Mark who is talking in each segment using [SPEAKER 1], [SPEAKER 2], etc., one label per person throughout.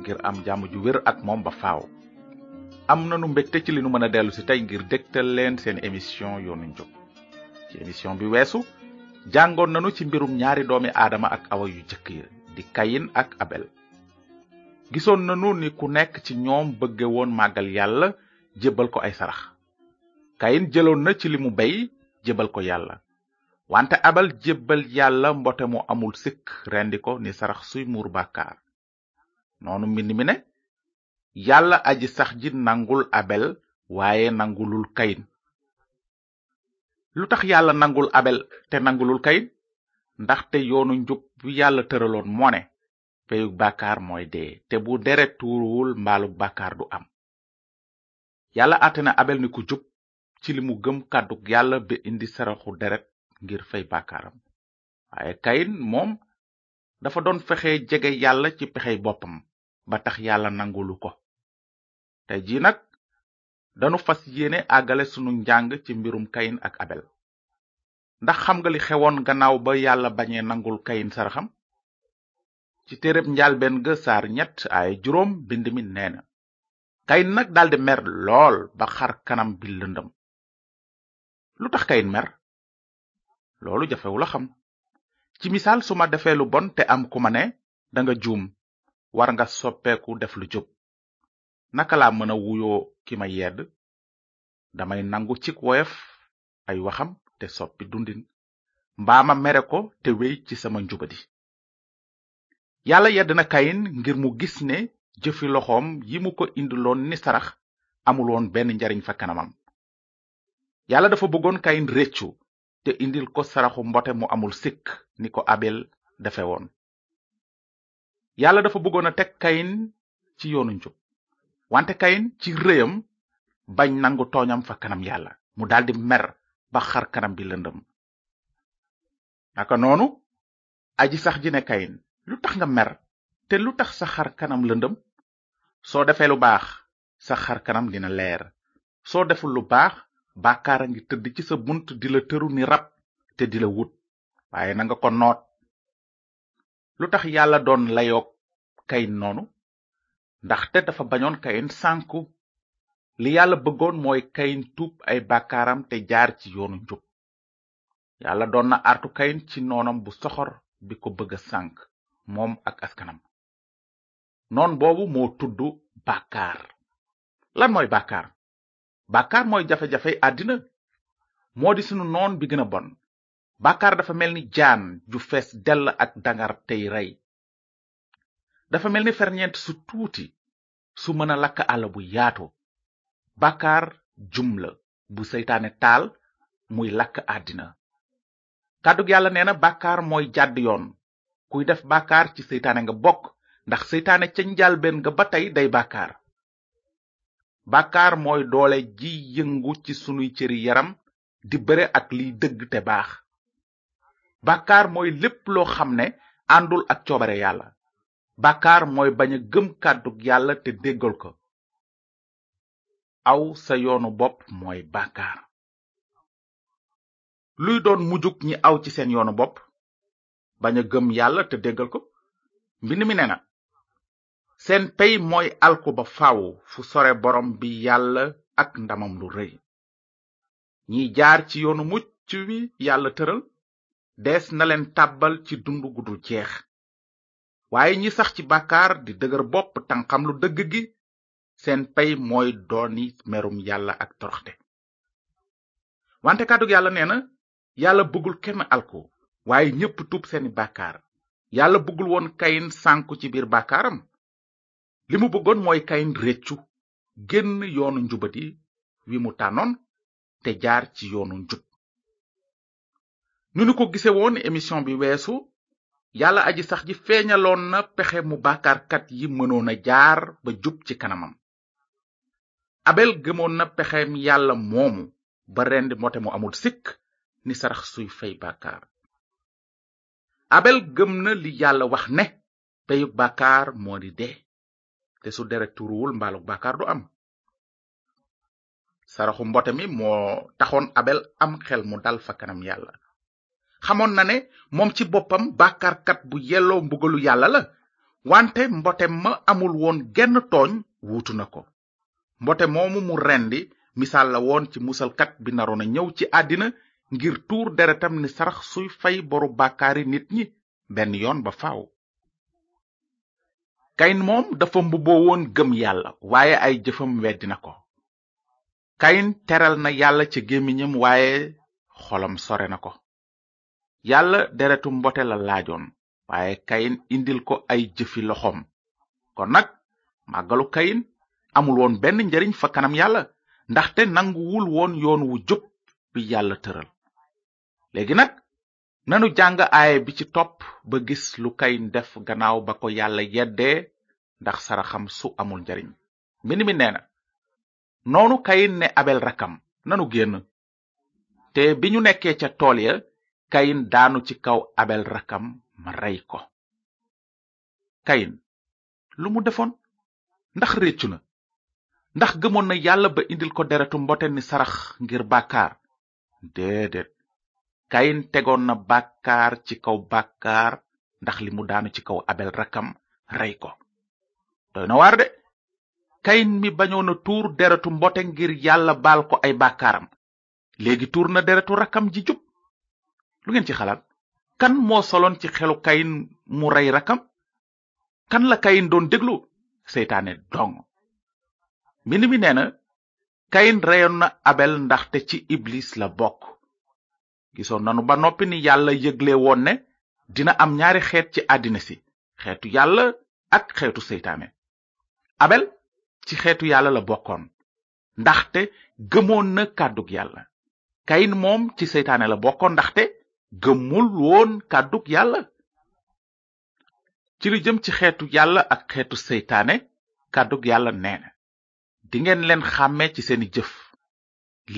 [SPEAKER 1] ngir am jàmm ju wér ak moom ba faaw am nanu mbégte ci li nu mën a dellu si tey ngir dégtal leen seen émission yoonu njub ci émission bi weesu jàngoon nanu ci mbirum ñaari doomi aadama ak awa yu jëkk yi di kayin ak abel gisoon nanu ni ku nekk ci ñoom bëgge woon màggal yàlla jébbal ko ay sarax kayin jëloon na ci li mu bey jébbal ko yàlla wante abal jébbal yàlla mbote mu amul sikk rendi ko ni sarax suy muur bàkkaar noonu mbind mi ne yàlla aji sax ji nangul abel waaye nangulul kayin lu tax yàlla nangul abel te nangulul kayin ndaxte yoonu njub bi yàlla tëraloon moo ne peyug bàkkaar mooy dee te bu deret tuuruwul mbaalu bàkkaar du am yàlla àtte na abel ni ku jub ci li mu gëm kàddug yàlla ba indi saraxu deret ngir fay bàkkaaram waaye kayin moom dafa doon fexe jege yàlla ci pexey boppam ba tax yàlla nangulu ko tey jii nag danu fas yéene àggale sunu njàng ci mbirum kayin ak abel ndax xam nga li xewoon gannaaw ba yàlla bañee nangul kayin saraxam ci téereb njaalbeen ga saar ñett ay juróom bind mi nee na kayin nag daldi mer lool ba xar kanam bi lëndëm lu tax kayin mer loolu jafewul a xam ci misaal su ma defee lu bon te am ku ma ne danga juum war nga soppeeku def lu jub naka laa mën a wuyoo ki ma yedd damay nangu cik woyof ay waxam te soppi dundin mbaa ma mere ko te wéy ci sama njubadi yàlla yedd na kayin ngir mu gis ne jëfi loxoom yi mu ko indiloon ni sarax amuloon benn njariñ fa kanamam yàlla dafa bëggoon kayin réccu te indil ko saraxu mbote mu amul sikk ni ko abel defe woon yàlla dafa bëggoon a teg kayin ci yoonu njub wante kayin ci rëyam bañ nangu tooñam fa kanam yàlla mu daldi mer ba xar kanam bi lëndëm naka noonu aji sax ji ne kayin lu tax nga mer te lu tax sa xar kanam lëndëm soo defee lu baax sa xar kanam dina leer soo deful lu baax bàkkaar a ngi tëdd ci sa bunt di la tëru ni rab te di la wut waaye na nga ko noot lu tax yàlla doon layoog kayin noonu ndaxte dafa bañoon kayin sànku li yàlla bëggoon mooy kayin tuub ay bàkkaaram te jaar ci yoonu njub yàlla doon na artu kayin ci noonam bu soxor bi ko bëgg a sànk moom ak askanam noon boobu moo tudd bàkkaar lan mooy bàkkaar bàkkaar mooy jafe-jafey àddina moo di sunu noon bi gën a bon bàkkaar dafa mel ni jaan ju fees dell ak dangar tey rey dafa mel ni ferñeent su tuuti su mën a lakk àll bu yaatu bàkkaar jum la bu seytaane taal muy lakk àddina kàddug yàlla nee na bàkkaar mooy jàdd yoon kuy def bàkkaar ci seytaane nga bokk ndax seytaane ca njalbeen nga ba tey day bàkkaar bàkkaar mooy doole ji yëngu ci sunuy cëri yaram di bëre ak liy dëgg te baax bàkkaar mooy lépp loo xam ne àndul ak coobare yàlla bàkkaar mooy bañ a gëm kàddu yàlla te déggal ko aw sa yoonu bopp mooy bàkkaar luy doon mujjug ñi aw ci seen yoonu bopp bañ a gëm yàlla te déggal ko mbind mi nee na seen pey mooy alku ba faaw fu sore borom bi yàlla ak ndamam lu rëy ñiy jaar ci yoonu mucc wi yàlla tëral dees na leen tàbbal ci dund gu dul jeex waaye ñi sax ci bàkkaar di dëgër bopp tanxam lu dëgg gi seen pey mooy dooni merum yàlla ak toroxte wante kàddug yàlla nee na yàlla bëggul kenn alko waaye ñépp tuub seeni bàkkaar yàlla bëggul woon kayin sànku ci biir bàkkaaram li mu bëggoon mooy kayin réccu génn yoonu njubadi wi mu tànnoon te jaar ci yoonu njub nu nu ko gise woon émission bi weesu yàlla aji sax ji feeñaloon na pexe mu bàkkaarkat yi mënoon a jaar ba jub ci kanamam abel gëmoon na pexeem yàlla moomu ba rend mbote mu amul sikk ni sarax suy fay bàkkaar abel gëm na li yàlla wax ne peyug bàkkaar moo di dee te su deret turuwul mbaalug bàkkaar du am saraxu mbote mi moo taxoon abel am xel mu dal fa kanam yàlla xamoon na ne moom ci boppam bàkkaarkat bu yelloo mbugalu yàlla la wante mbote ma amul woon genn tooñ wuutu na ko mbote moomu mu rendi misaal la woon ci musalkat bi naroon a ñëw ci àddina ngir tuur deretam ni sarax suy fay boru bàkkaari nit ñi benn yoon ba faaw kayin moom dafa mbubboo woon gëm yàlla waaye ay jëfam weddi na ko kayin teral na yàlla ci gémmiñam waaye xolam sore na ko yàlla deretu mbote la laajoon waaye kayin indil ko ay jëfi loxoom kon nag màggalu kayin amul woon benn njariñ fa kanam yàlla ndaxte nanguwul woon yoon wu jub bi yàlla tëral léegi nag nanu jàng aaye bi ci topp ba gis lu kayin def gannaaw ba ko yàlla yeddee ndax saraxam su amul njariñ mbind mi nee na noonu kayin ne abel rakkam nanu génn te bi ñu nekkee ca tool ya kayin daanu ci kaw abel rakkam ma rey ko kayin lu mu defoon ndax réccu na ndax gëmoon na yàlla ba indil ko deretu mbote ni sarax ngir bàkkaar déedéet kayin tegoon na bàkkaar ci kaw bàkkaar ndax li mu daanu ci kaw abel rakkam rey ko doy na waar de kayin mi bañoon a tuur deretu mbote ngir yàlla baal ko ay bàkkaaram léegi tuur na deretu rakkam ji jub lu ngeen ci xalaat kan moo soloon ci xelu kayin mu rey rakkam kan la kayin doon déglu seytaane dong mbind mi nee na kayin reyoon na abel ndaxte ci iblis la bokk gisoon nanu ba noppi ni yàlla yëgle woon ne dina am ñaari xeet ci àddina si xeetu yàlla ak xeetu seytaane abel ci xeetu yàlla la bokkoon ndaxte gëmoon na kàddug yàlla kayin moom ci seytaane la bokkoon ndaxte gëmul woon kàddug yàlla ci lu jëm ci xeetu yàlla ak xeetu seytaane kàddug yàlla nee dingeen leen xàmme ci seeni jëf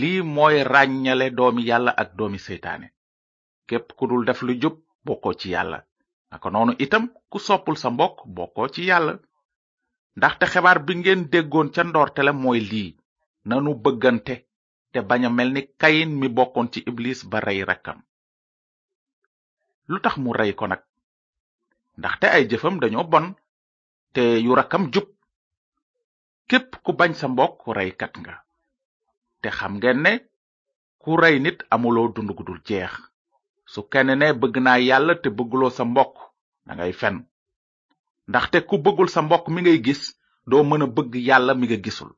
[SPEAKER 1] lii mooy ràññale doomi yàlla ak doomi seytaane képp ku dul def lu jub bokkoo ci yàlla naka noonu itam ku soppul sa mbokk bokkoo ci yàlla ndaxte xebaar bi ngeen déggoon ca ndoorte la mooy lii nanu bëggante te bañ a mel ni kayin mi bokkoon ci iblis ba rey rakkam lu tax mu rey ko nag ndaxte ay jëfam dañoo bon te yu rakkam jub képp ku bañ sa mbokk reykat nga te xam ngeen ne ku rey nit amuloo dund gu dul jeex su kenn ne bëgg naa yàlla te bëgguloo sa mbokk dangay fen ndaxte ku bëggul sa mbokk mi ngay gis doo mën a bëgg yàlla mi nga gisul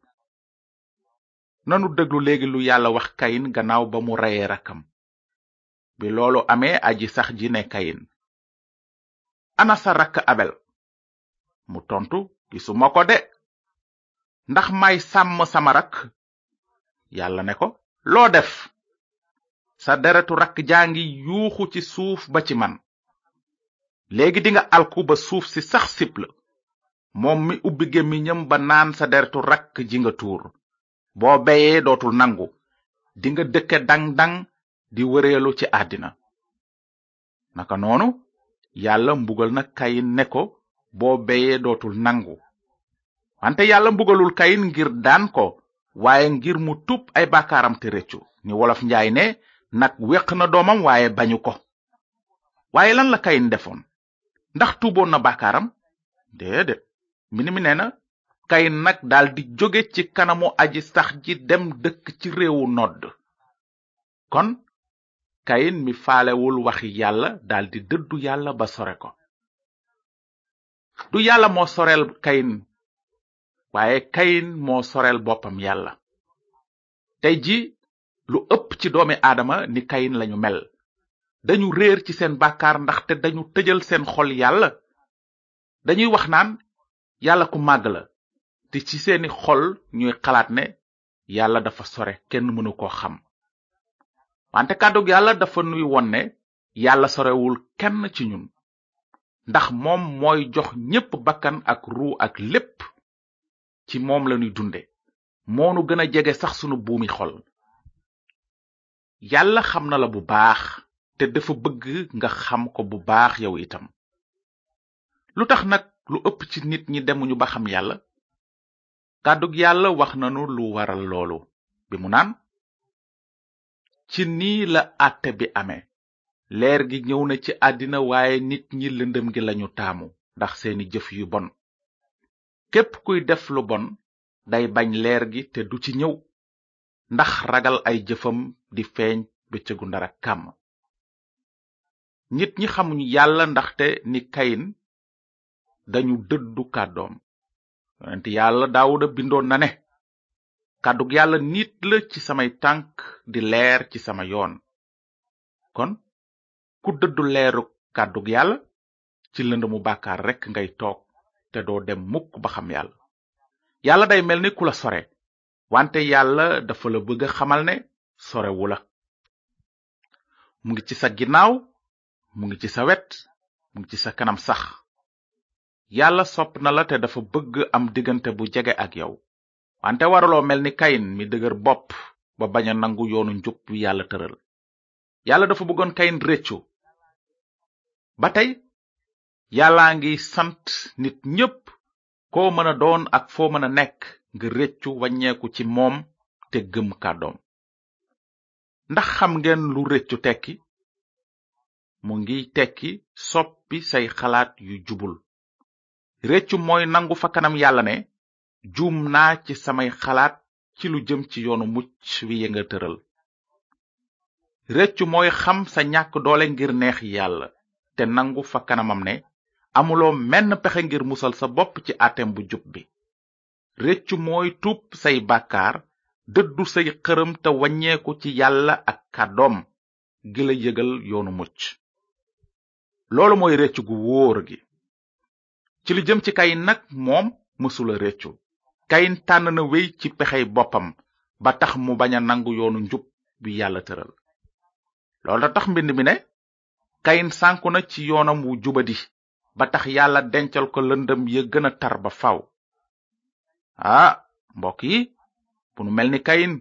[SPEAKER 1] nanu déglu léegi lu yàlla wax kayin gannaaw ba mu reyee rakkam bi loolu amee aji sax ji ne kayin ana sa rakk abel mu tontu gisuma ko de ndax may sàmm sama rakk yàlla ne ko loo def sa deretu rakk jaa ngi yuuxu ci suuf ba ci man léegi dinga alku ba suuf si sax sib la moom mi ubbi gémmiñam ba naan sa deretu rakk ji nga tuur boo beyee dootul nangu dinga dëkke dang-dang di wëreelu ci àddina naka noonu yàlla mbugal na kayin ne ko boo beyee dootul nangu wante yàlla mbugalul kayin ngir daan ko waaye ngir mu tub ay bàkkaaram te rëccu ni wolof njaay ne nag weq na doomam waaye bañu ko waaye lan la kayin defoon ndax tuuboon na bàkkaaram déedéet mbind mi nee na kayin nag daldi jóge ci kanamu aji sax ji dem dëkk ci réewu nodd kon kayin mi faalewul waxi yàlla daldi dëddu yàlla ba sore ko du yàlla moo soreel kayin waaye kayin moo soreel boppam yàlla tey ji lu ëpp ci doomi aadama ni kayin lañu mel dañu réer ci seen bàkkaar ndaxte dañu tëjal seen xol yàlla dañuy wax naan yàlla ku màgg la te ci seeni xol ñuy xalaat ne yàlla dafa sore kenn mënu ko xam wante kàddug yàlla dafa nuy won ne yàlla sorewul kenn ci ñun ndax moom mooy jox ñépp bakkan ak ruu ak lépp ci moom lañuy dunde moonu gën a jege sax sunu buumi xol yàlla xam na la bu baax te dafa bëgg nga xam ko bu baax yow itam lu tax nag lu ëpp ci nit ñi demuñu ba xam yàlla kàddug yàlla wax nanu lu waral loolu bi mu naan ci nii la àtte bi ame leer gi ñëw na ci àddina waaye nit ñi lëndëm gi lañu taamu ndax seeni jëf yu bon képp kuy def lu bon day bañ leer gi te du ci ñëw ndax ragal ay jëfam di feeñ bëccëgu ndara kàmm nit ñi xamuñu yàlla ndaxte ni kayin dañu dëddu kàddoom yonent yàlla daawuda bindoon na ne kàddug yàlla nit la ci samay tànk di leer ci sama yoon kon ku dëddu leeru kàddug yàlla ci lënd mu bàkkaar rekk ngay toog te doo dem mukk ba xam yàlla yàlla day mel ni ku la sore wante yàlla dafa la bëgg a xamal ne sorewu la mu ngi ci sa ginnaaw mu ngi ci sa wet mu ngi ci sa kanam sax yàlla sopp na la te dafa bëgg am diggante bu jege ak yow wante waraloo mel ni kayin mi dëgër bopp ba bañ a nangu yoonu njub wi yàlla tëral yàlla dafa bëggoon kayin réccu ba tey yàllaa ngi sant nit ñépp koo mën a doon ak foo mën a nekk nga réccu waññeeku ci moom te gëm kàddoom ndax xam ngeen lu réccu tekki mu ngi tekki soppi say xalaat yu jubul réccu mooy nangu fa kanam yàlla ne juum naa ci samay xalaat ci lu jëm ci yoonu mucc wi ya nga tëral réccu mooy xam sa ñàkk doole ngir neex yàlla te nangu fa kanamam ne amuloo menn pexe ngir musal sa bopp ci àtteem bu jub bi réccu mooy tuub say bàkkaar dëddu say xërëm te waññeeku ci yàlla ak kàddoom gi la yëgal yoonu mucc loolu mooy réccu gu wóor gi ci li jëm ci kayin nag moom mësula réccu kayin tànn na wéy ci pexey boppam ba tax mu bañ a nangu yoonu njub bi yàlla tëral loolu da tax mbind mi ne kayin sànku na ci yoonam wu jubadi ba tax yàlla dencal ko lëndëm ya gën a tar ba faw ah mbokk yi bu nu mel ni kayin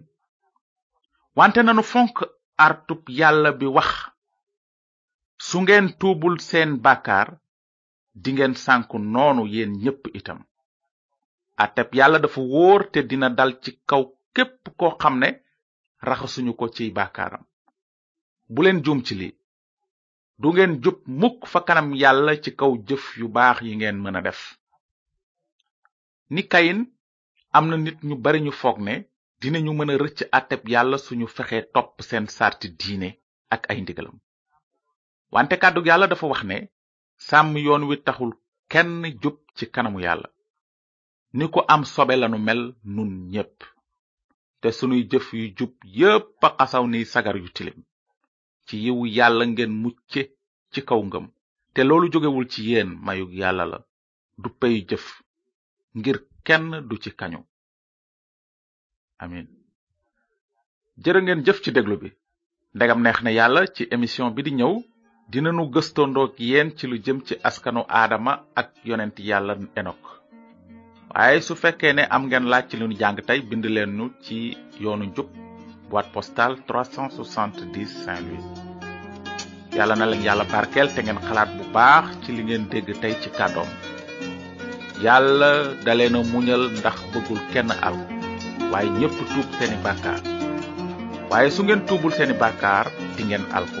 [SPEAKER 1] wante nanu fonk artub yàlla bi wax su ngeen tuubul seen bàkkaar dingeen sànku noonu yeen ñépp itam àtteb yàlla dafa wóor te dina dal ci kaw képp koo xam ne raxasuñu ko ciy bàkkaaram bu leen juum ci lii du ngeen jub mukk fa kanam yàlla ci kaw jëf yu baax yi ngeen mën a def ni kayin am na nit ñu bari ñu foog ne dinañu mën a rëcc àtteb yàlla suñu fexe topp seen sarti diine ak ay ndigalam wante kàddu yàlla dafa wax ne sàmm yoon wi taxul kenn jub ci kanamu yàlla ni ko am sobe lanu mel nun ñépp te sunuy jëf yu jub yépp a xasaw ni sagar yu tilim ci yiwu yàlla ngeen mucce ci kaw ngëm te loolu jógewul ci yéen mayu yàlla la du pey jëf ngir kenn du ci kañu amin jërë ngeen jëf ci déglu bi ndegam neex na yàlla ci émission bi di ñëw dinanu gëstandoog yéen ci lu jëm ci askanu aadama ak yonent yàlla enok waaye su fekkee ne am ngeen laaj ci lu ñu jàng tey bind leen nu ci yoonu njub boîte postale 370 Saint-Louis yàlla na leen yàlla barkeel te ngeen xalaat bu baax ci li ngeen dégg tey ci kàddoom yàlla da leen a muñal ndax bëggul kenn al waaye ñépp tuub seeni bàkkaar waaye su ngeen tuubul seeni bàkkaar di ngeen alku